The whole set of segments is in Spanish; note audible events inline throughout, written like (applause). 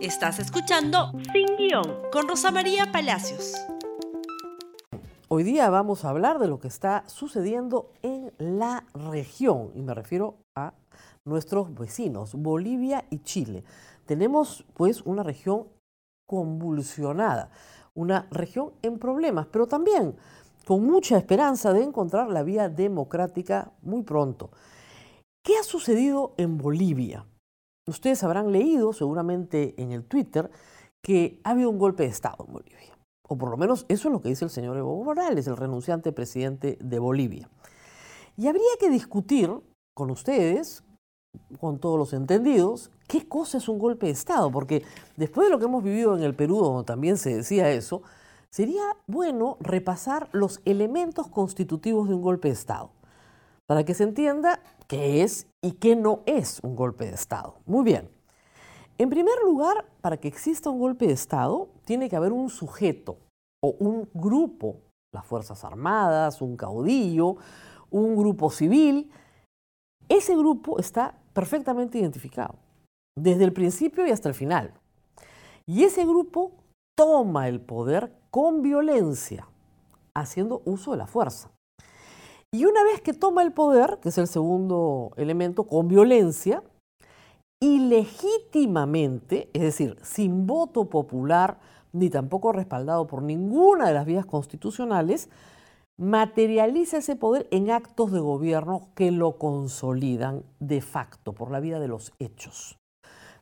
Estás escuchando Sin Guión con Rosa María Palacios. Hoy día vamos a hablar de lo que está sucediendo en la región, y me refiero a nuestros vecinos, Bolivia y Chile. Tenemos pues una región convulsionada, una región en problemas, pero también con mucha esperanza de encontrar la vía democrática muy pronto. ¿Qué ha sucedido en Bolivia? Ustedes habrán leído seguramente en el Twitter que ha habido un golpe de Estado en Bolivia. O por lo menos eso es lo que dice el señor Evo Morales, el renunciante presidente de Bolivia. Y habría que discutir con ustedes, con todos los entendidos, qué cosa es un golpe de Estado, porque después de lo que hemos vivido en el Perú, donde también se decía eso, sería bueno repasar los elementos constitutivos de un golpe de Estado para que se entienda qué es y qué no es un golpe de Estado. Muy bien. En primer lugar, para que exista un golpe de Estado, tiene que haber un sujeto o un grupo, las Fuerzas Armadas, un caudillo, un grupo civil. Ese grupo está perfectamente identificado, desde el principio y hasta el final. Y ese grupo toma el poder con violencia, haciendo uso de la fuerza. Y una vez que toma el poder, que es el segundo elemento, con violencia, ilegítimamente, es decir, sin voto popular, ni tampoco respaldado por ninguna de las vías constitucionales, materializa ese poder en actos de gobierno que lo consolidan de facto por la vía de los hechos.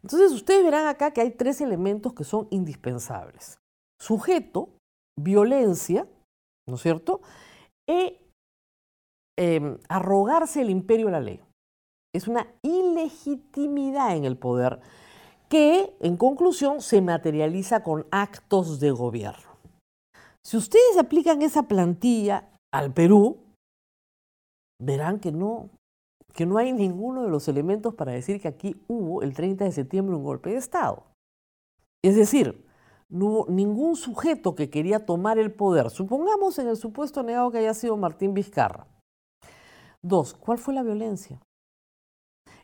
Entonces ustedes verán acá que hay tres elementos que son indispensables. Sujeto, violencia, ¿no es cierto? E Em, arrogarse el imperio de la ley. Es una ilegitimidad en el poder que, en conclusión, se materializa con actos de gobierno. Si ustedes aplican esa plantilla al Perú, verán que no, que no hay ninguno de los elementos para decir que aquí hubo el 30 de septiembre un golpe de Estado. Es decir, no hubo ningún sujeto que quería tomar el poder. Supongamos en el supuesto negado que haya sido Martín Vizcarra. Dos, ¿cuál fue la violencia?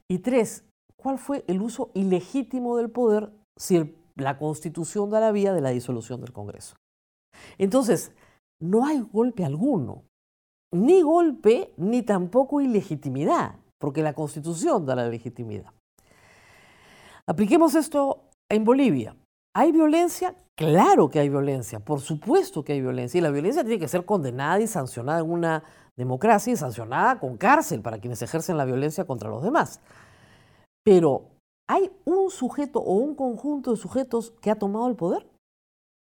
Y tres, ¿cuál fue el uso ilegítimo del poder si la constitución da la vía de la disolución del Congreso? Entonces, no hay golpe alguno, ni golpe, ni tampoco ilegitimidad, porque la constitución da la legitimidad. Apliquemos esto en Bolivia. ¿Hay violencia? Claro que hay violencia, por supuesto que hay violencia. Y la violencia tiene que ser condenada y sancionada en una democracia y sancionada con cárcel para quienes ejercen la violencia contra los demás. Pero, ¿hay un sujeto o un conjunto de sujetos que ha tomado el poder?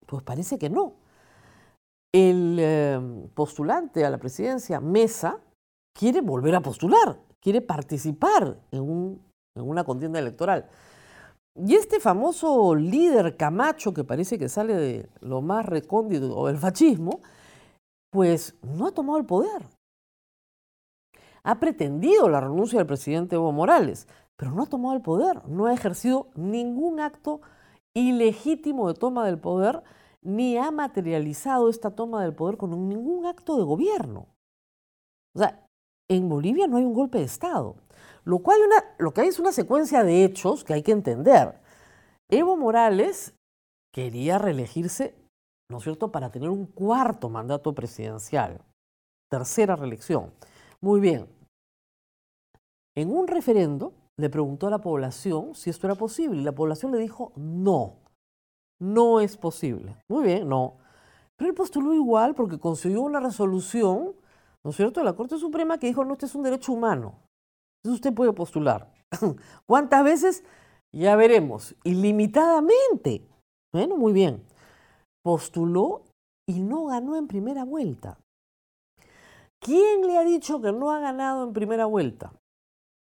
Pues parece que no. El eh, postulante a la presidencia, Mesa, quiere volver a postular, quiere participar en, en una contienda electoral. Y este famoso líder Camacho, que parece que sale de lo más recóndito del fascismo, pues no ha tomado el poder ha pretendido la renuncia del presidente Evo Morales, pero no ha tomado el poder, no ha ejercido ningún acto ilegítimo de toma del poder, ni ha materializado esta toma del poder con ningún acto de gobierno. O sea, en Bolivia no hay un golpe de Estado, lo cual que hay es una secuencia de hechos que hay que entender. Evo Morales quería reelegirse, ¿no es cierto?, para tener un cuarto mandato presidencial, tercera reelección. Muy bien, en un referendo le preguntó a la población si esto era posible y la población le dijo no, no es posible. Muy bien, no. Pero él postuló igual porque consiguió una resolución, ¿no es cierto?, de la Corte Suprema que dijo, no, este es un derecho humano. Entonces usted puede postular. (laughs) ¿Cuántas veces? Ya veremos. Ilimitadamente. Bueno, muy bien. Postuló y no ganó en primera vuelta. ¿Quién le ha dicho que no ha ganado en primera vuelta?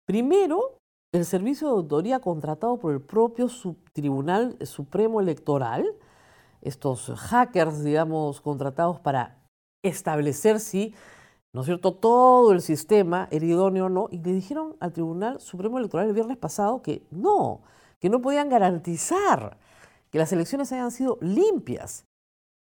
Primero, el servicio de auditoría contratado por el propio Tribunal Supremo Electoral, estos hackers, digamos, contratados para establecer si, ¿no es cierto?, todo el sistema era idóneo o no, y le dijeron al Tribunal Supremo Electoral el viernes pasado que no, que no podían garantizar que las elecciones hayan sido limpias.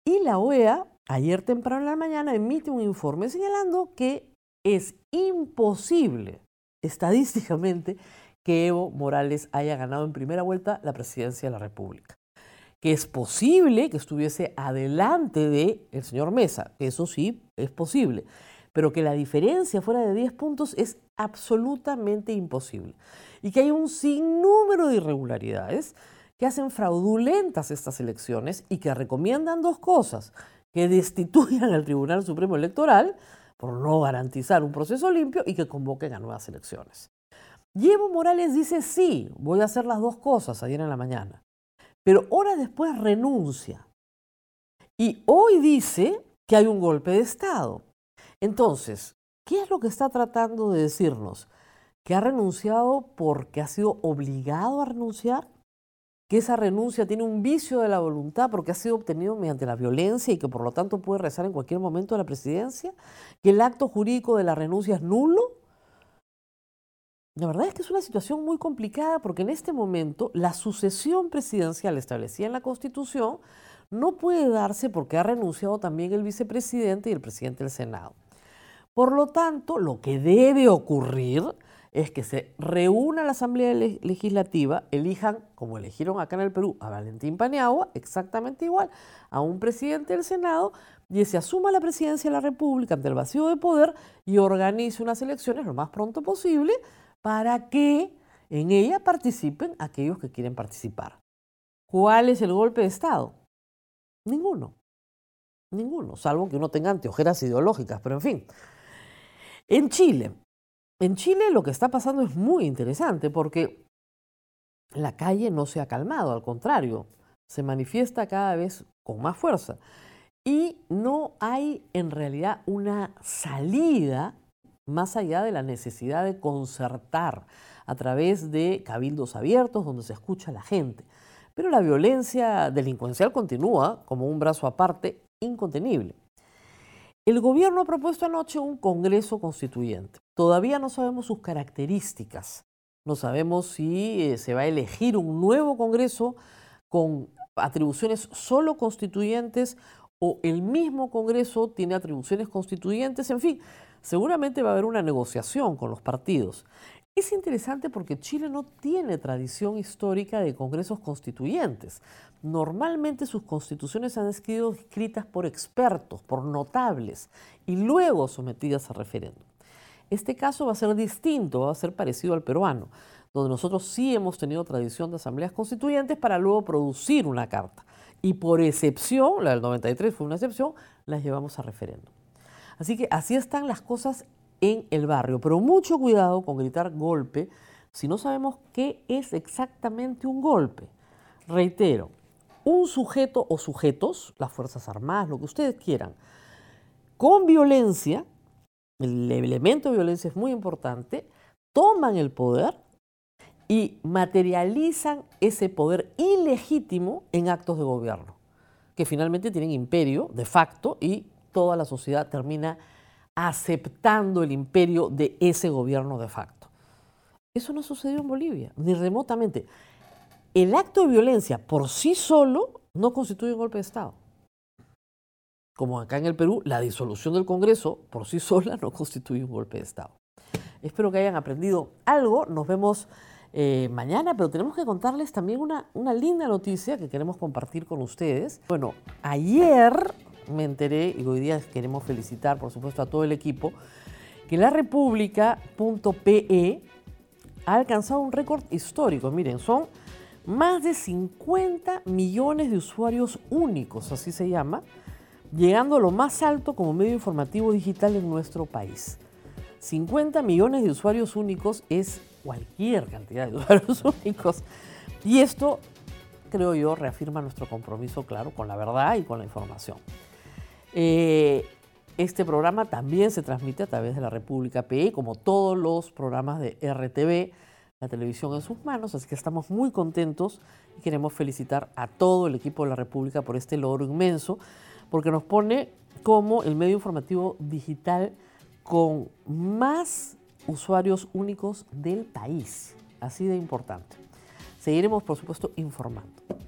Y la OEA, ayer temprano en la mañana, emite un informe señalando que es imposible estadísticamente que Evo Morales haya ganado en primera vuelta la presidencia de la República. Que es posible que estuviese adelante de el señor Mesa, eso sí es posible, pero que la diferencia fuera de 10 puntos es absolutamente imposible. Y que hay un sinnúmero de irregularidades que hacen fraudulentas estas elecciones y que recomiendan dos cosas, que destituyan al Tribunal Supremo Electoral por no garantizar un proceso limpio y que convoquen a nuevas elecciones. Y Evo Morales dice, sí, voy a hacer las dos cosas ayer en la mañana, pero horas después renuncia. Y hoy dice que hay un golpe de Estado. Entonces, ¿qué es lo que está tratando de decirnos? ¿Que ha renunciado porque ha sido obligado a renunciar? Que esa renuncia tiene un vicio de la voluntad porque ha sido obtenido mediante la violencia y que por lo tanto puede rezar en cualquier momento a la presidencia, que el acto jurídico de la renuncia es nulo. La verdad es que es una situación muy complicada porque en este momento la sucesión presidencial establecida en la Constitución no puede darse porque ha renunciado también el vicepresidente y el presidente del Senado. Por lo tanto, lo que debe ocurrir es que se reúna la Asamblea Legislativa, elijan, como eligieron acá en el Perú, a Valentín Paniagua, exactamente igual, a un presidente del Senado, y se asuma la presidencia de la República ante el vacío de poder y organice unas elecciones lo más pronto posible para que en ella participen aquellos que quieren participar. ¿Cuál es el golpe de Estado? Ninguno. Ninguno, salvo que uno tenga anteojeras ideológicas, pero en fin. En Chile, en Chile lo que está pasando es muy interesante porque la calle no se ha calmado, al contrario, se manifiesta cada vez con más fuerza. Y no hay en realidad una salida más allá de la necesidad de concertar a través de cabildos abiertos donde se escucha a la gente. Pero la violencia delincuencial continúa como un brazo aparte incontenible. El gobierno ha propuesto anoche un Congreso Constituyente. Todavía no sabemos sus características. No sabemos si eh, se va a elegir un nuevo Congreso con atribuciones solo constituyentes o el mismo Congreso tiene atribuciones constituyentes. En fin, seguramente va a haber una negociación con los partidos. Es interesante porque Chile no tiene tradición histórica de congresos constituyentes. Normalmente sus constituciones han sido escritas por expertos, por notables, y luego sometidas a referéndum. Este caso va a ser distinto, va a ser parecido al peruano, donde nosotros sí hemos tenido tradición de asambleas constituyentes para luego producir una carta. Y por excepción, la del 93 fue una excepción, las llevamos a referéndum. Así que así están las cosas en el barrio. Pero mucho cuidado con gritar golpe si no sabemos qué es exactamente un golpe. Reitero, un sujeto o sujetos, las Fuerzas Armadas, lo que ustedes quieran, con violencia, el elemento de violencia es muy importante, toman el poder y materializan ese poder ilegítimo en actos de gobierno, que finalmente tienen imperio de facto y toda la sociedad termina aceptando el imperio de ese gobierno de facto. Eso no sucedió en Bolivia, ni remotamente. El acto de violencia por sí solo no constituye un golpe de Estado. Como acá en el Perú, la disolución del Congreso por sí sola no constituye un golpe de Estado. Espero que hayan aprendido algo. Nos vemos eh, mañana, pero tenemos que contarles también una, una linda noticia que queremos compartir con ustedes. Bueno, ayer me enteré, y hoy día queremos felicitar, por supuesto, a todo el equipo, que la República.pe ha alcanzado un récord histórico. Miren, son más de 50 millones de usuarios únicos, así se llama, llegando a lo más alto como medio informativo digital en nuestro país. 50 millones de usuarios únicos es cualquier cantidad de (laughs) usuarios únicos. Y esto, creo yo, reafirma nuestro compromiso, claro, con la verdad y con la información. Eh, este programa también se transmite a través de la República PE, como todos los programas de RTV, la televisión en sus manos, así que estamos muy contentos y queremos felicitar a todo el equipo de la República por este logro inmenso, porque nos pone como el medio informativo digital con más usuarios únicos del país, así de importante. Seguiremos, por supuesto, informando.